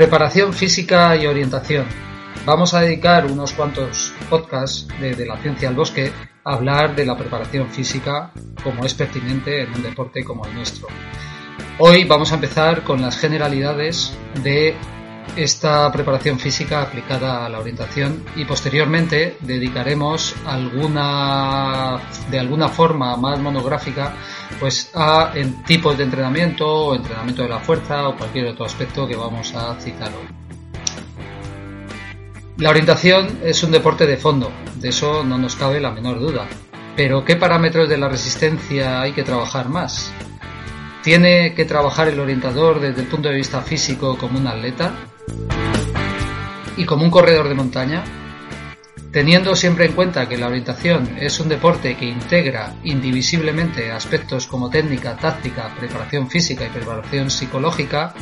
Preparación física y orientación. Vamos a dedicar unos cuantos podcasts de, la ciencia al bosque a hablar de la preparación física como es pertinente en un deporte como el nuestro. Hoy vamos a empezar con las generalidades de esta preparación física aplicada a la orientación y posteriormente dedicaremos alguna de alguna forma más monográfica pues a tipos de entrenamiento o entrenamiento de la fuerza o cualquier otro aspecto que vamos a citar hoy. La orientación es un deporte de fondo, de eso no nos cabe la menor duda. Pero ¿qué parámetros de la resistencia hay que trabajar más? ¿Tiene que trabajar el orientador desde el punto de vista físico como un atleta? ¿Y como un corredor de montaña? Teniendo siempre en cuenta que la orientación es un deporte que integra indivisiblemente aspectos como técnica, táctica, preparación física y preparación psicológica,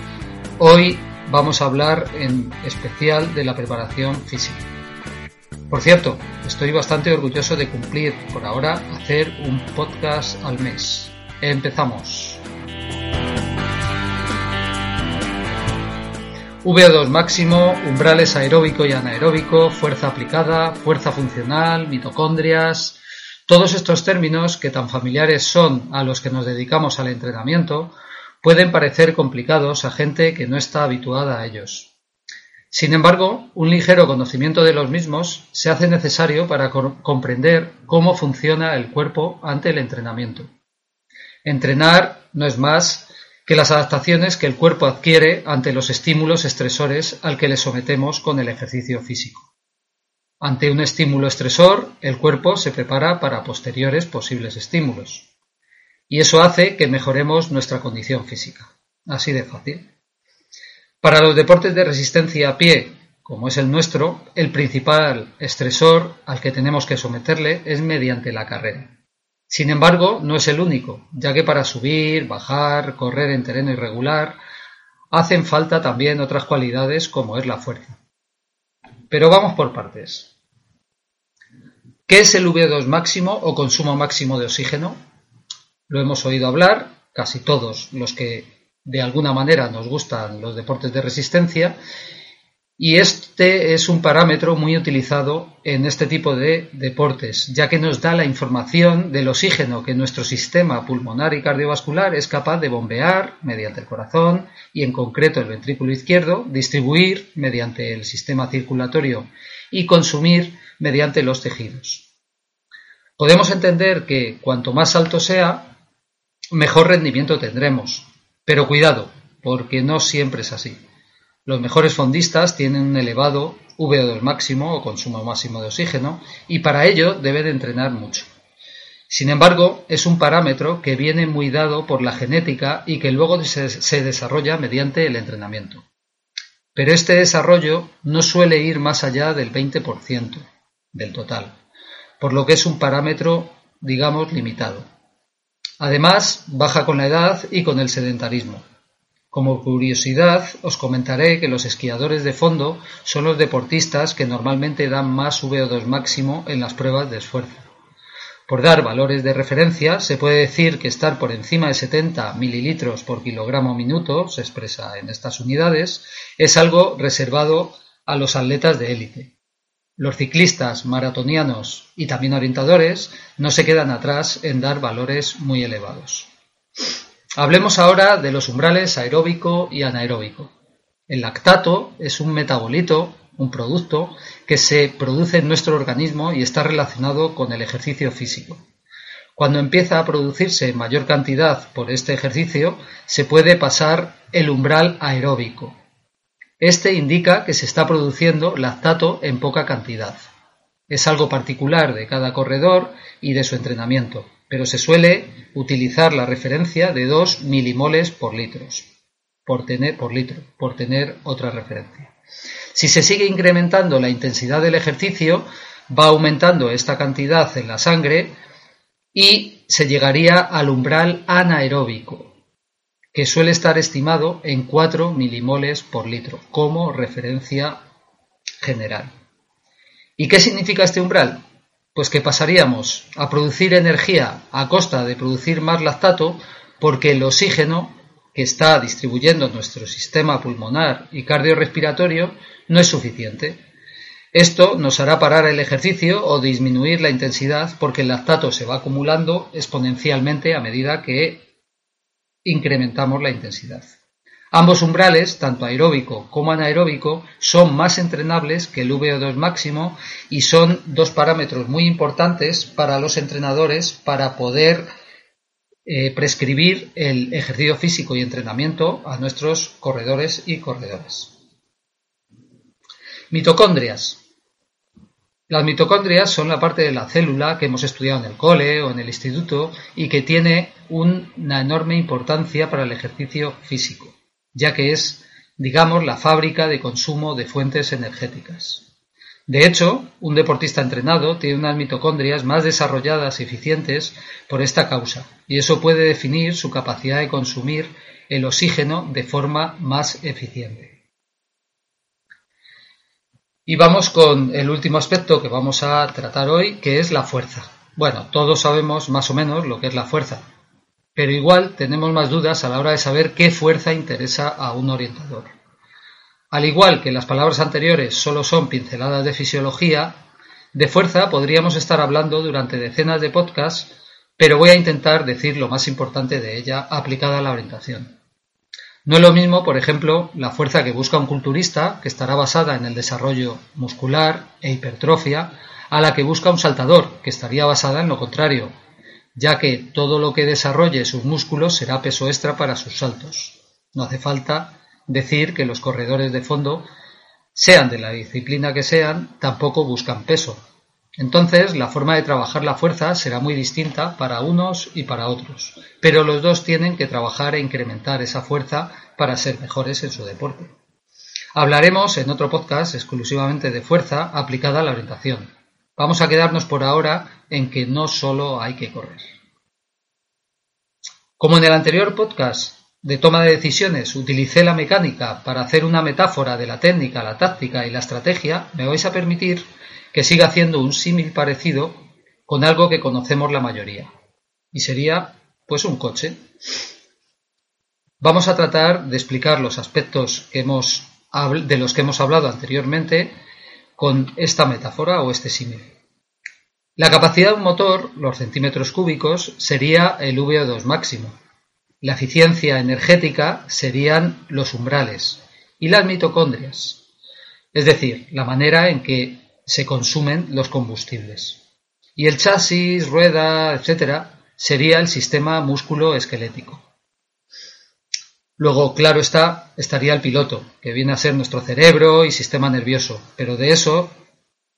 hoy vamos a hablar en especial de la preparación física. Por cierto, estoy bastante orgulloso de cumplir por ahora hacer un podcast al mes. Empezamos. VO2 máximo, umbrales aeróbico y anaeróbico, fuerza aplicada, fuerza funcional, mitocondrias. Todos estos términos, que tan familiares son a los que nos dedicamos al entrenamiento, pueden parecer complicados a gente que no está habituada a ellos. Sin embargo, un ligero conocimiento de los mismos se hace necesario para comprender cómo funciona el cuerpo ante el entrenamiento. Entrenar no es más que las adaptaciones que el cuerpo adquiere ante los estímulos estresores al que le sometemos con el ejercicio físico. Ante un estímulo estresor, el cuerpo se prepara para posteriores posibles estímulos. Y eso hace que mejoremos nuestra condición física. Así de fácil. Para los deportes de resistencia a pie, como es el nuestro, el principal estresor al que tenemos que someterle es mediante la carrera. Sin embargo, no es el único, ya que para subir, bajar, correr en terreno irregular, hacen falta también otras cualidades como es la fuerza. Pero vamos por partes. ¿Qué es el V2 máximo o consumo máximo de oxígeno? Lo hemos oído hablar, casi todos los que de alguna manera nos gustan los deportes de resistencia, y este es un parámetro muy utilizado en este tipo de deportes, ya que nos da la información del oxígeno que nuestro sistema pulmonar y cardiovascular es capaz de bombear mediante el corazón y en concreto el ventrículo izquierdo, distribuir mediante el sistema circulatorio y consumir mediante los tejidos. Podemos entender que cuanto más alto sea, mejor rendimiento tendremos, pero cuidado, porque no siempre es así. Los mejores fondistas tienen un elevado VO2 máximo o consumo máximo de oxígeno y para ello deben entrenar mucho. Sin embargo, es un parámetro que viene muy dado por la genética y que luego se, se desarrolla mediante el entrenamiento. Pero este desarrollo no suele ir más allá del 20% del total, por lo que es un parámetro, digamos, limitado. Además, baja con la edad y con el sedentarismo. Como curiosidad, os comentaré que los esquiadores de fondo son los deportistas que normalmente dan más VO2 máximo en las pruebas de esfuerzo. Por dar valores de referencia, se puede decir que estar por encima de 70 mililitros por kilogramo minuto, se expresa en estas unidades, es algo reservado a los atletas de élite. Los ciclistas, maratonianos y también orientadores no se quedan atrás en dar valores muy elevados. Hablemos ahora de los umbrales aeróbico y anaeróbico. El lactato es un metabolito, un producto que se produce en nuestro organismo y está relacionado con el ejercicio físico. Cuando empieza a producirse mayor cantidad por este ejercicio, se puede pasar el umbral aeróbico. Este indica que se está produciendo lactato en poca cantidad. Es algo particular de cada corredor y de su entrenamiento pero se suele utilizar la referencia de 2 milimoles por litros, por tener, por litro, por tener otra referencia. Si se sigue incrementando la intensidad del ejercicio, va aumentando esta cantidad en la sangre y se llegaría al umbral anaeróbico, que suele estar estimado en 4 milimoles por litro, como referencia general. ¿Y qué significa este umbral? Pues que pasaríamos a producir energía a costa de producir más lactato porque el oxígeno que está distribuyendo nuestro sistema pulmonar y cardiorrespiratorio no es suficiente. Esto nos hará parar el ejercicio o disminuir la intensidad porque el lactato se va acumulando exponencialmente a medida que incrementamos la intensidad. Ambos umbrales, tanto aeróbico como anaeróbico, son más entrenables que el VO2 máximo y son dos parámetros muy importantes para los entrenadores para poder eh, prescribir el ejercicio físico y entrenamiento a nuestros corredores y corredores. Mitocondrias. Las mitocondrias son la parte de la célula que hemos estudiado en el cole o en el instituto y que tiene una enorme importancia para el ejercicio físico ya que es, digamos, la fábrica de consumo de fuentes energéticas. De hecho, un deportista entrenado tiene unas mitocondrias más desarrolladas y eficientes por esta causa, y eso puede definir su capacidad de consumir el oxígeno de forma más eficiente. Y vamos con el último aspecto que vamos a tratar hoy, que es la fuerza. Bueno, todos sabemos más o menos lo que es la fuerza, pero igual tenemos más dudas a la hora de saber qué fuerza interesa a un orientador. Al igual que las palabras anteriores solo son pinceladas de fisiología, de fuerza podríamos estar hablando durante decenas de podcasts, pero voy a intentar decir lo más importante de ella aplicada a la orientación. No es lo mismo, por ejemplo, la fuerza que busca un culturista, que estará basada en el desarrollo muscular e hipertrofia, a la que busca un saltador, que estaría basada en lo contrario, ya que todo lo que desarrolle sus músculos será peso extra para sus saltos. No hace falta decir que los corredores de fondo, sean de la disciplina que sean, tampoco buscan peso. Entonces, la forma de trabajar la fuerza será muy distinta para unos y para otros, pero los dos tienen que trabajar e incrementar esa fuerza para ser mejores en su deporte. Hablaremos en otro podcast exclusivamente de fuerza aplicada a la orientación, Vamos a quedarnos por ahora en que no solo hay que correr. Como en el anterior podcast de toma de decisiones utilicé la mecánica para hacer una metáfora de la técnica, la táctica y la estrategia, me vais a permitir que siga haciendo un símil parecido con algo que conocemos la mayoría. Y sería, pues, un coche. Vamos a tratar de explicar los aspectos de los que hemos hablado anteriormente con esta metáfora o este símil. La capacidad de un motor, los centímetros cúbicos, sería el VO2 máximo. La eficiencia energética serían los umbrales y las mitocondrias, es decir, la manera en que se consumen los combustibles. Y el chasis, rueda, etcétera, sería el sistema músculo esquelético. Luego, claro está, estaría el piloto, que viene a ser nuestro cerebro y sistema nervioso, pero de eso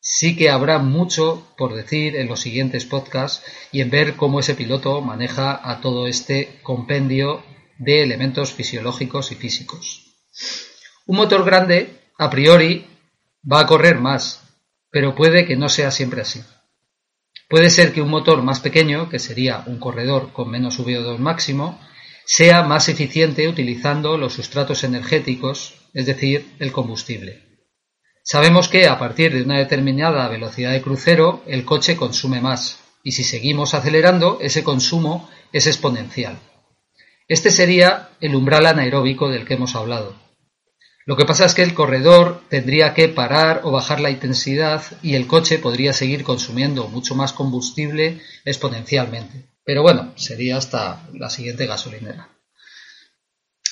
sí que habrá mucho por decir en los siguientes podcasts y en ver cómo ese piloto maneja a todo este compendio de elementos fisiológicos y físicos. Un motor grande, a priori, va a correr más, pero puede que no sea siempre así. Puede ser que un motor más pequeño, que sería un corredor con menos VO2 máximo, sea más eficiente utilizando los sustratos energéticos, es decir, el combustible. Sabemos que a partir de una determinada velocidad de crucero el coche consume más y si seguimos acelerando ese consumo es exponencial. Este sería el umbral anaeróbico del que hemos hablado. Lo que pasa es que el corredor tendría que parar o bajar la intensidad y el coche podría seguir consumiendo mucho más combustible exponencialmente. Pero bueno, sería hasta la siguiente gasolinera.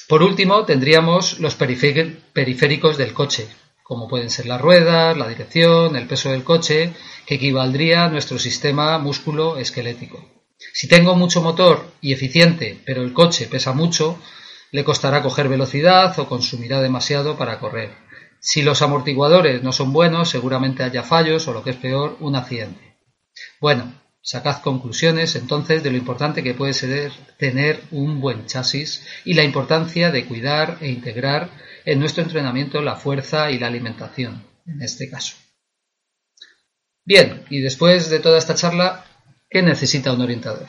Por último, tendríamos los periféricos del coche, como pueden ser las ruedas, la dirección, el peso del coche, que equivaldría a nuestro sistema músculo esquelético. Si tengo mucho motor y eficiente, pero el coche pesa mucho, le costará coger velocidad o consumirá demasiado para correr. Si los amortiguadores no son buenos, seguramente haya fallos o lo que es peor, un accidente. Bueno, Sacad conclusiones entonces de lo importante que puede ser tener un buen chasis y la importancia de cuidar e integrar en nuestro entrenamiento la fuerza y la alimentación, en este caso. Bien, y después de toda esta charla, ¿qué necesita un orientador?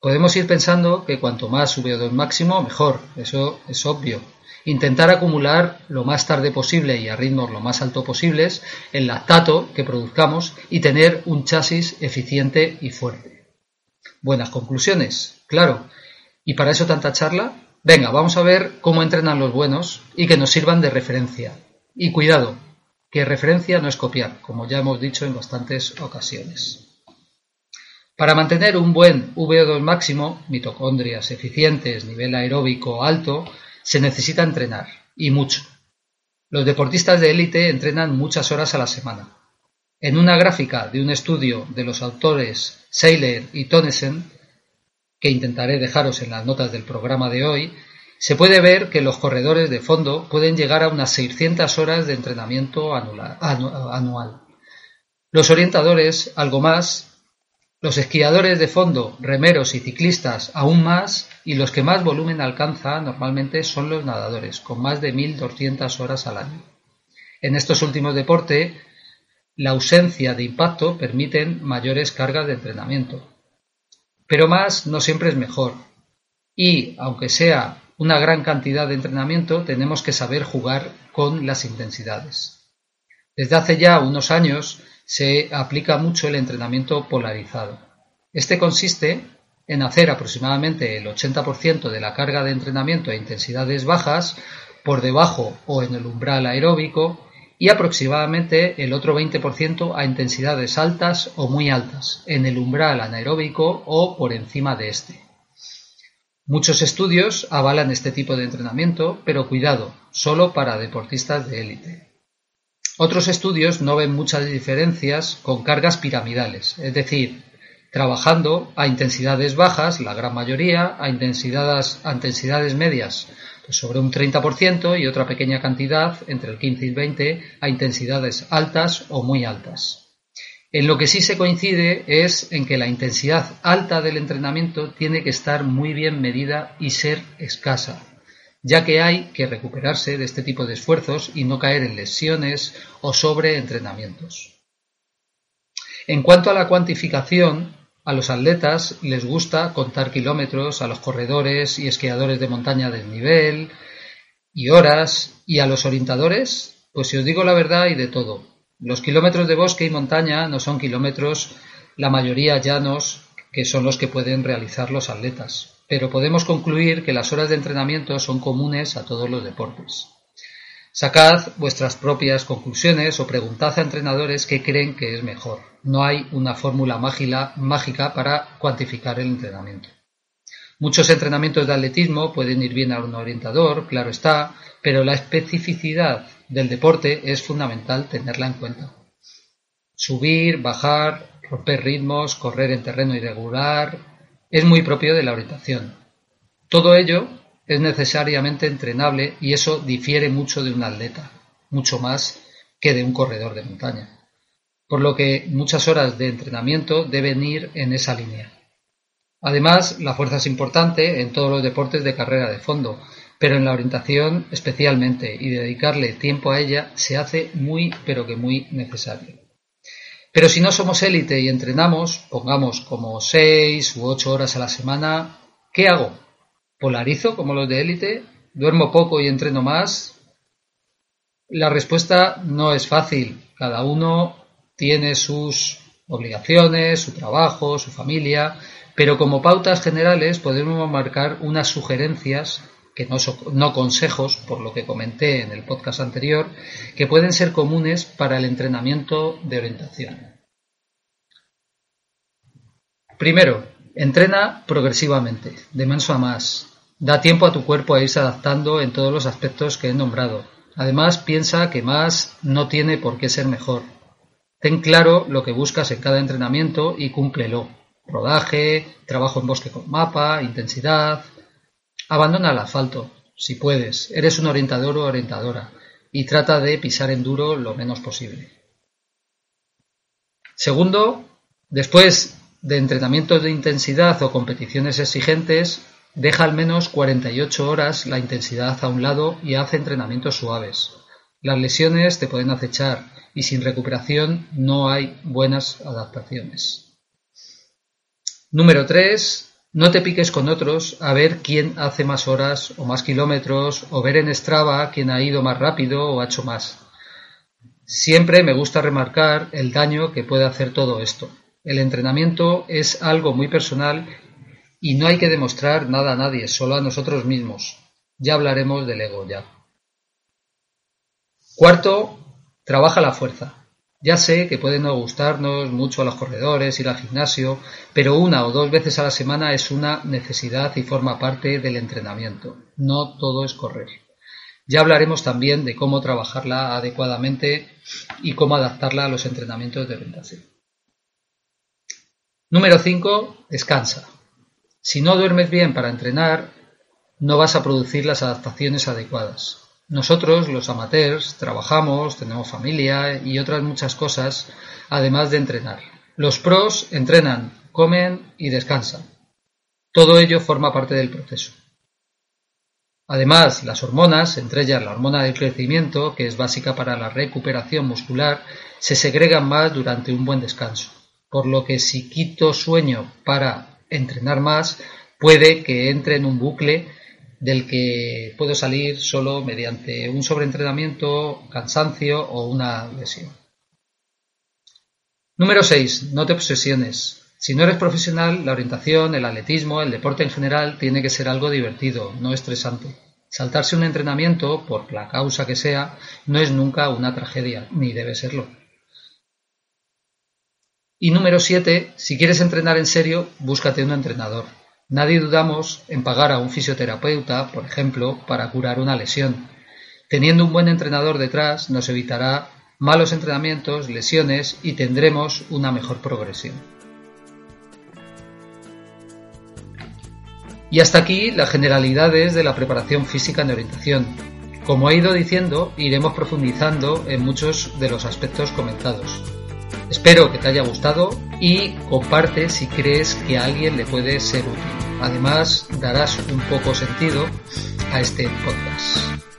Podemos ir pensando que cuanto más VO2 máximo, mejor, eso es obvio. Intentar acumular lo más tarde posible y a ritmos lo más alto posibles el lactato que produzcamos y tener un chasis eficiente y fuerte. Buenas conclusiones, claro. ¿Y para eso tanta charla? Venga, vamos a ver cómo entrenan los buenos y que nos sirvan de referencia. Y cuidado, que referencia no es copiar, como ya hemos dicho en bastantes ocasiones. Para mantener un buen VO2 máximo, mitocondrias eficientes, nivel aeróbico alto, se necesita entrenar, y mucho. Los deportistas de élite entrenan muchas horas a la semana. En una gráfica de un estudio de los autores Seiler y Tonesen, que intentaré dejaros en las notas del programa de hoy, se puede ver que los corredores de fondo pueden llegar a unas 600 horas de entrenamiento anual. Los orientadores, algo más, los esquiadores de fondo, remeros y ciclistas aún más, y los que más volumen alcanza normalmente son los nadadores, con más de 1.200 horas al año. En estos últimos deportes, la ausencia de impacto permiten mayores cargas de entrenamiento. Pero más no siempre es mejor. Y, aunque sea una gran cantidad de entrenamiento, tenemos que saber jugar con las intensidades. Desde hace ya unos años se aplica mucho el entrenamiento polarizado. Este consiste en hacer aproximadamente el 80% de la carga de entrenamiento a intensidades bajas por debajo o en el umbral aeróbico y aproximadamente el otro 20% a intensidades altas o muy altas en el umbral anaeróbico o por encima de este. Muchos estudios avalan este tipo de entrenamiento, pero cuidado, solo para deportistas de élite. Otros estudios no ven muchas diferencias con cargas piramidales, es decir, trabajando a intensidades bajas, la gran mayoría, a intensidades, a intensidades medias pues sobre un 30% y otra pequeña cantidad, entre el 15 y el 20, a intensidades altas o muy altas. En lo que sí se coincide es en que la intensidad alta del entrenamiento tiene que estar muy bien medida y ser escasa, ya que hay que recuperarse de este tipo de esfuerzos y no caer en lesiones o sobreentrenamientos. En cuanto a la cuantificación, a los atletas les gusta contar kilómetros, a los corredores y esquiadores de montaña del nivel y horas, y a los orientadores, pues si os digo la verdad y de todo, los kilómetros de bosque y montaña no son kilómetros, la mayoría llanos, que son los que pueden realizar los atletas, pero podemos concluir que las horas de entrenamiento son comunes a todos los deportes. Sacad vuestras propias conclusiones o preguntad a entrenadores qué creen que es mejor. No hay una fórmula mágica para cuantificar el entrenamiento. Muchos entrenamientos de atletismo pueden ir bien a un orientador, claro está, pero la especificidad del deporte es fundamental tenerla en cuenta. Subir, bajar, romper ritmos, correr en terreno irregular, es muy propio de la orientación. Todo ello es necesariamente entrenable y eso difiere mucho de un atleta, mucho más que de un corredor de montaña. Por lo que muchas horas de entrenamiento deben ir en esa línea. Además, la fuerza es importante en todos los deportes de carrera de fondo, pero en la orientación especialmente, y dedicarle tiempo a ella se hace muy, pero que muy necesario. Pero si no somos élite y entrenamos, pongamos como seis u ocho horas a la semana, ¿qué hago? ¿Polarizo como los de élite? ¿Duermo poco y entreno más? La respuesta no es fácil. Cada uno tiene sus obligaciones, su trabajo, su familia, pero como pautas generales podemos marcar unas sugerencias que no, no consejos, por lo que comenté en el podcast anterior, que pueden ser comunes para el entrenamiento de orientación. Primero, entrena progresivamente, de menos a más. Da tiempo a tu cuerpo a irse adaptando en todos los aspectos que he nombrado. Además, piensa que más no tiene por qué ser mejor. Ten claro lo que buscas en cada entrenamiento y cúmplelo rodaje, trabajo en bosque con mapa, intensidad. Abandona el asfalto, si puedes, eres un orientador o orientadora, y trata de pisar en duro lo menos posible. Segundo, después de entrenamientos de intensidad o competiciones exigentes, deja al menos 48 horas la intensidad a un lado y hace entrenamientos suaves. Las lesiones te pueden acechar y sin recuperación no hay buenas adaptaciones. Número 3. No te piques con otros a ver quién hace más horas o más kilómetros o ver en Strava quién ha ido más rápido o ha hecho más. Siempre me gusta remarcar el daño que puede hacer todo esto. El entrenamiento es algo muy personal y no hay que demostrar nada a nadie, solo a nosotros mismos. Ya hablaremos del ego ya. Cuarto, trabaja la fuerza. Ya sé que puede no gustarnos mucho a los corredores, ir al gimnasio, pero una o dos veces a la semana es una necesidad y forma parte del entrenamiento. No todo es correr. Ya hablaremos también de cómo trabajarla adecuadamente y cómo adaptarla a los entrenamientos de orientación. Número 5. Descansa. Si no duermes bien para entrenar, no vas a producir las adaptaciones adecuadas. Nosotros, los amateurs, trabajamos, tenemos familia y otras muchas cosas, además de entrenar. Los pros entrenan, comen y descansan. Todo ello forma parte del proceso. Además, las hormonas, entre ellas la hormona del crecimiento, que es básica para la recuperación muscular, se segregan más durante un buen descanso por lo que si quito sueño para entrenar más, puede que entre en un bucle del que puedo salir solo mediante un sobreentrenamiento, cansancio o una lesión. Número 6. No te obsesiones. Si no eres profesional, la orientación, el atletismo, el deporte en general tiene que ser algo divertido, no estresante. Saltarse un entrenamiento, por la causa que sea, no es nunca una tragedia, ni debe serlo. Y número 7, si quieres entrenar en serio, búscate un entrenador. Nadie dudamos en pagar a un fisioterapeuta, por ejemplo, para curar una lesión. Teniendo un buen entrenador detrás nos evitará malos entrenamientos, lesiones y tendremos una mejor progresión. Y hasta aquí las generalidades de la preparación física en orientación. Como he ido diciendo, iremos profundizando en muchos de los aspectos comentados. Espero que te haya gustado y comparte si crees que a alguien le puede ser útil. Además, darás un poco sentido a este podcast.